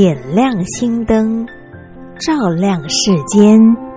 点亮心灯，照亮世间。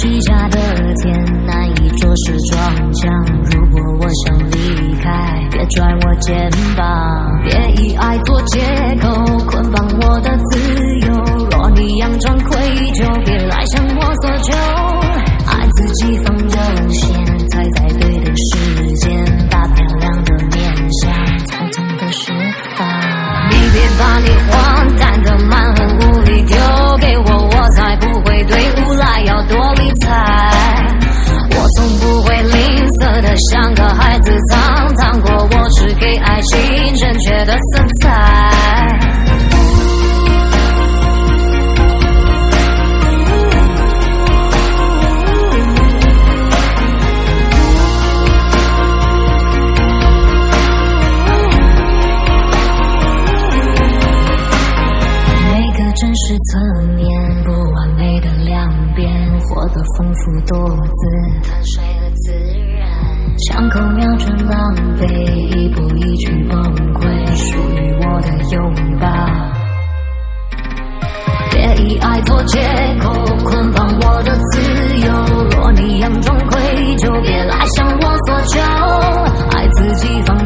虚假的天难以着实撞墙。如果我想离开，别拽我肩膀，别以爱做借口捆绑我的自由。若你佯装愧疚，别来向我索求，爱自己放。的色彩每个真实侧面不完美的两边活得丰富多姿坦率和自然枪口瞄准狼狈，一步一句崩溃，属于我的拥抱。别以爱做借口，捆绑我的自由。若你佯装愧疚，别来向我索求，爱自己放。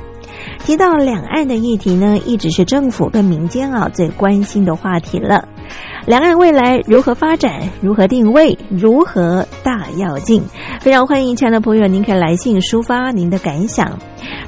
提到两岸的议题呢，一直是政府跟民间啊最关心的话题了。两岸未来如何发展？如何定位？如何大跃进？非常欢迎亲爱的朋友，您可以来信抒发您的感想。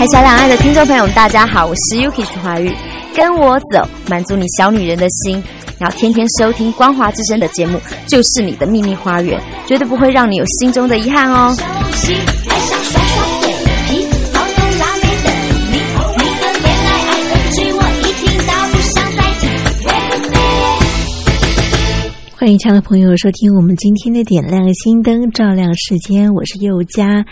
海峡两岸的听众朋友们，大家好，我是 Yuki 徐怀钰，跟我走，满足你小女人的心。然后天天收听光华之声的节目，就是你的秘密花园，绝对不会让你有心中的遗憾哦。欢迎亲爱的朋友收听我们今天的点亮心灯照亮时间，我是佑佳。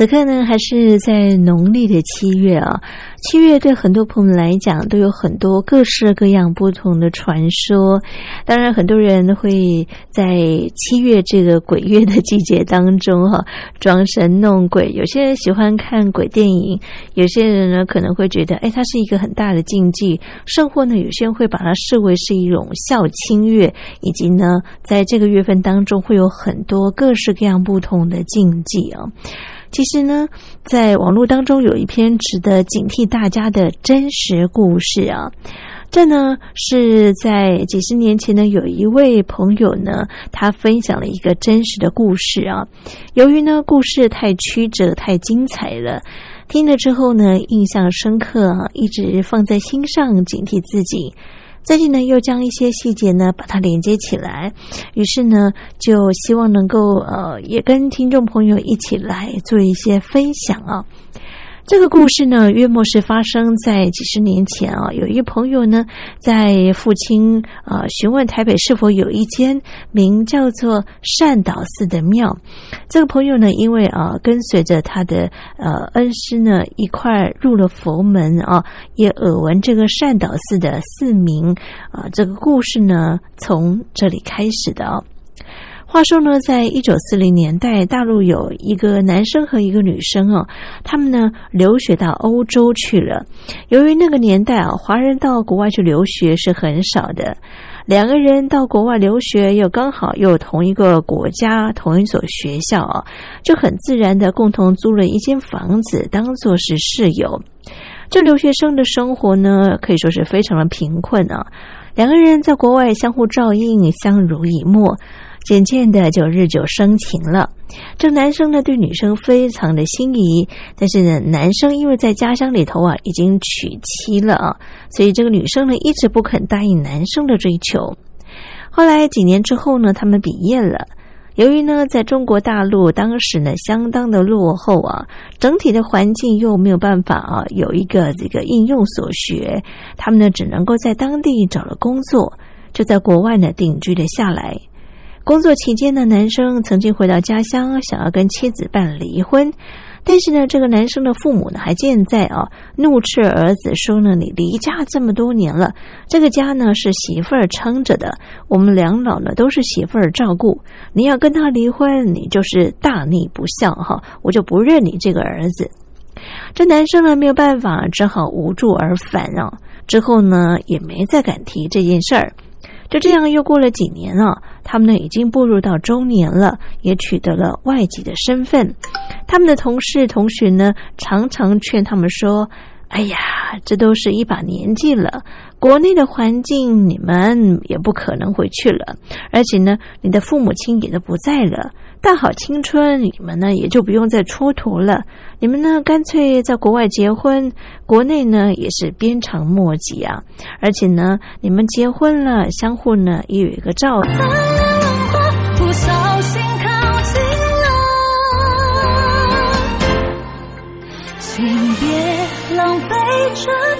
此刻呢，还是在农历的七月啊。七月对很多朋友来讲，都有很多各式各样不同的传说。当然，很多人会在七月这个鬼月的季节当中，哈，装神弄鬼。有些人喜欢看鬼电影，有些人呢可能会觉得，哎，它是一个很大的禁忌。甚或呢，有些人会把它视为是一种孝亲月，以及呢，在这个月份当中会有很多各式各样不同的禁忌啊。其实呢，在网络当中有一篇值得警惕大家的真实故事啊。这呢是在几十年前呢，有一位朋友呢，他分享了一个真实的故事啊。由于呢故事太曲折、太精彩了，听了之后呢，印象深刻，一直放在心上，警惕自己。最近呢，又将一些细节呢把它连接起来，于是呢，就希望能够呃，也跟听众朋友一起来做一些分享啊。这个故事呢，约莫是发生在几十年前啊。有一个朋友呢，在父亲呃询问台北是否有一间名叫做善导寺的庙。这个朋友呢，因为啊跟随着他的呃恩师呢一块入了佛门啊，也耳闻这个善导寺的寺名啊。这个故事呢，从这里开始的啊。话说呢，在一九四零年代，大陆有一个男生和一个女生啊，他们呢留学到欧洲去了。由于那个年代啊，华人到国外去留学是很少的，两个人到国外留学又刚好又同一个国家、同一所学校啊，就很自然的共同租了一间房子，当做是室友。这留学生的生活呢，可以说是非常的贫困啊。两个人在国外相互照应，相濡以沫。渐渐的就日久生情了。这男生呢对女生非常的心仪，但是呢男生因为在家乡里头啊已经娶妻了啊，所以这个女生呢一直不肯答应男生的追求。后来几年之后呢，他们毕业了。由于呢在中国大陆当时呢相当的落后啊，整体的环境又没有办法啊有一个这个应用所学，他们呢只能够在当地找了工作，就在国外呢定居了下来。工作期间呢，男生曾经回到家乡，想要跟妻子办离婚。但是呢，这个男生的父母呢还健在啊，怒斥儿子说呢：“你离家这么多年了，这个家呢是媳妇儿撑着的，我们两老呢都是媳妇儿照顾。你要跟他离婚，你就是大逆不孝哈！我就不认你这个儿子。”这男生呢没有办法，只好无助而返啊。之后呢也没再敢提这件事儿。就这样又过了几年啊，他们呢已经步入到中年了，也取得了外籍的身份。他们的同事同学呢，常常劝他们说：“哎呀，这都是一把年纪了，国内的环境你们也不可能回去了，而且呢，你的父母亲也都不在了。”大好青春，你们呢也就不用再蹉跎了。你们呢干脆在国外结婚，国内呢也是鞭长莫及啊。而且呢，你们结婚了，相互呢也有一个照应。不小心靠近了，请别浪费这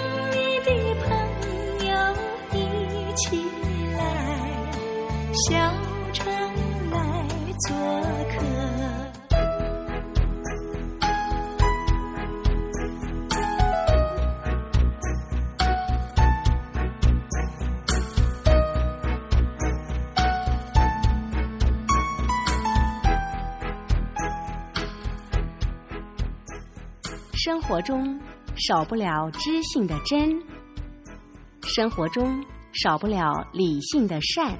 小城来做客。生活中少不了知性的真，生活中少不了理性的善。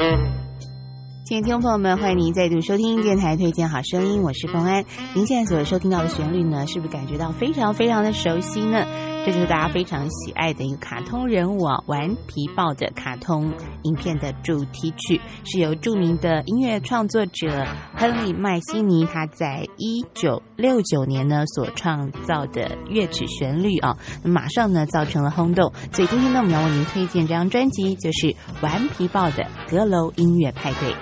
亲爱的听众朋友们，欢迎您再度收听电台推荐好声音，我是冯安。您现在所收听到的旋律呢，是不是感觉到非常非常的熟悉呢？这就是大家非常喜爱的一个卡通人物啊，《顽皮豹》的卡通影片的主题曲，是由著名的音乐创作者亨利·麦西尼他在一九六九年呢所创造的乐曲旋律啊，马上呢造成了轰动。所以今天呢，我们要为您推荐这张专辑，就是《顽皮豹》的阁楼音乐派对。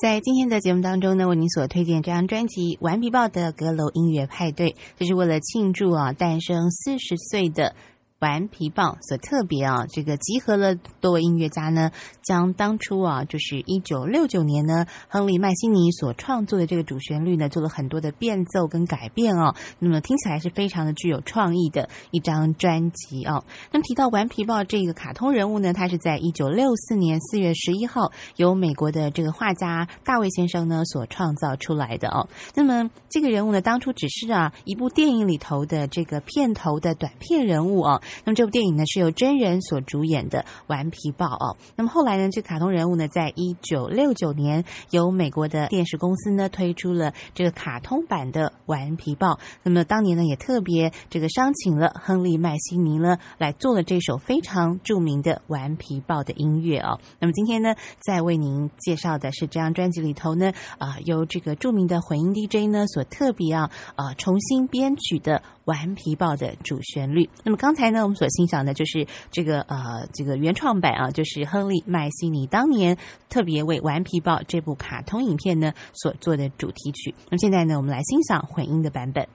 在今天的节目当中呢，为您所推荐这张专辑《顽皮豹的阁楼音乐派对》，这是为了庆祝啊诞生四十岁的。顽皮豹所特别啊，这个集合了多位音乐家呢，将当初啊，就是一九六九年呢，亨利麦西尼所创作的这个主旋律呢，做了很多的变奏跟改变哦。那么听起来是非常的具有创意的一张专辑哦。那么提到顽皮豹这个卡通人物呢，他是在一九六四年四月十一号由美国的这个画家大卫先生呢所创造出来的哦。那么这个人物呢，当初只是啊一部电影里头的这个片头的短片人物哦。那么这部电影呢是由真人所主演的《顽皮豹》哦。那么后来呢，这卡通人物呢，在一九六九年由美国的电视公司呢推出了这个卡通版的《顽皮豹》。那么当年呢，也特别这个商请了亨利麦西尼呢来做了这首非常著名的《顽皮豹》的音乐哦。那么今天呢，在为您介绍的是这张专辑里头呢，啊，由这个著名的混音 DJ 呢所特别啊啊重新编曲的。顽皮豹的主旋律。那么刚才呢，我们所欣赏的就是这个呃这个原创版啊，就是亨利麦西尼当年特别为《顽皮豹》这部卡通影片呢所做的主题曲。那么现在呢，我们来欣赏混音的版本。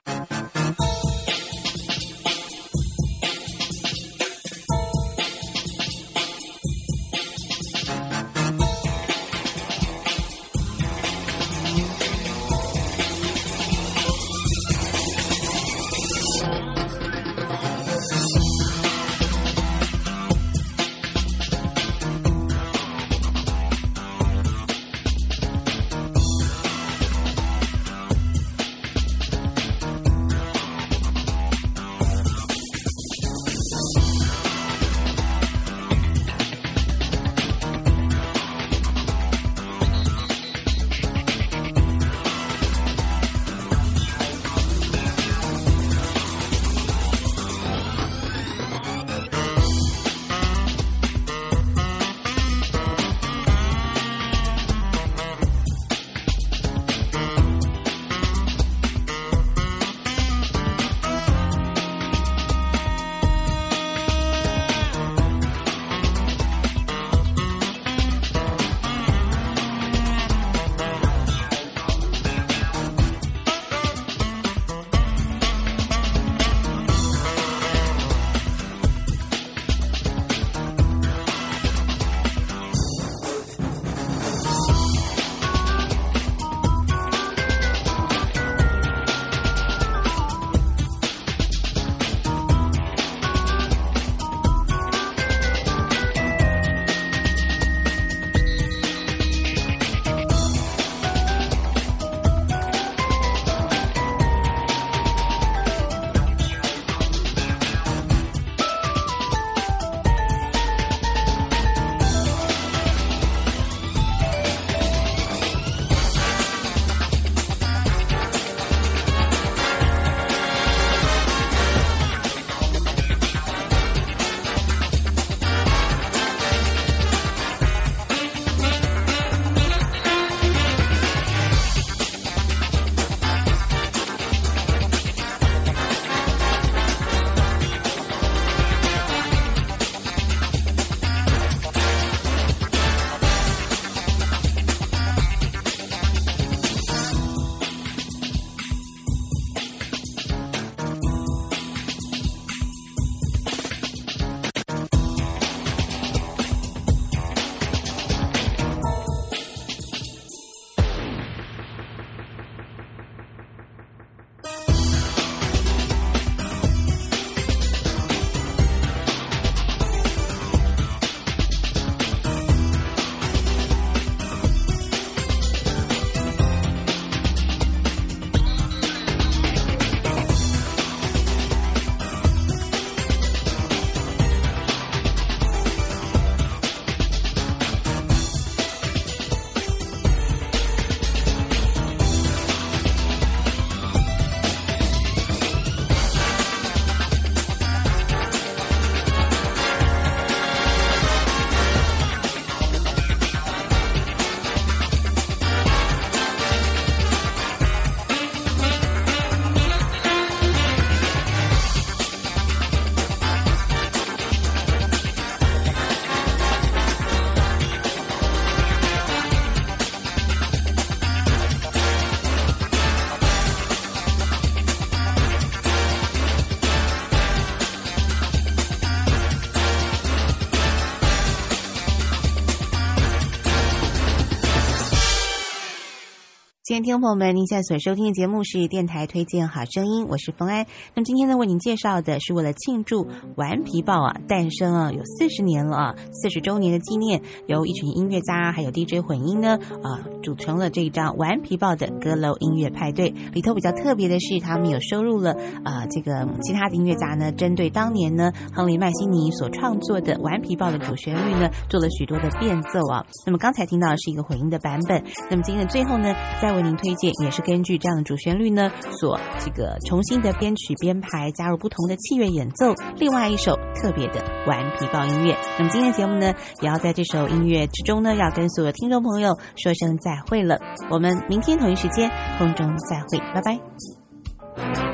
听众朋友们，您现在所收听的节目是电台推荐好声音，我是冯安。那么今天呢，为您介绍的是为了庆祝《顽皮豹》啊诞生啊有四十年了啊，四十周年的纪念，由一群音乐家还有 DJ 混音呢啊组成了这一张《顽皮豹》的歌楼音乐派对。里头比较特别的是，他们有收录了啊这个其他的音乐家呢，针对当年呢亨利麦西尼所创作的《顽皮豹》的主旋律呢，做了许多的变奏啊。那么刚才听到的是一个混音的版本，那么今天的最后呢，再为您推荐，也是根据这样的主旋律呢，所这个重新的编曲编排，加入不同的器乐演奏，另外一首特别的顽皮豹音乐。那么今天的节目呢，也要在这首音乐之中呢，要跟所有听众朋友说声再会了。我们明天同一时间空中再会，拜拜。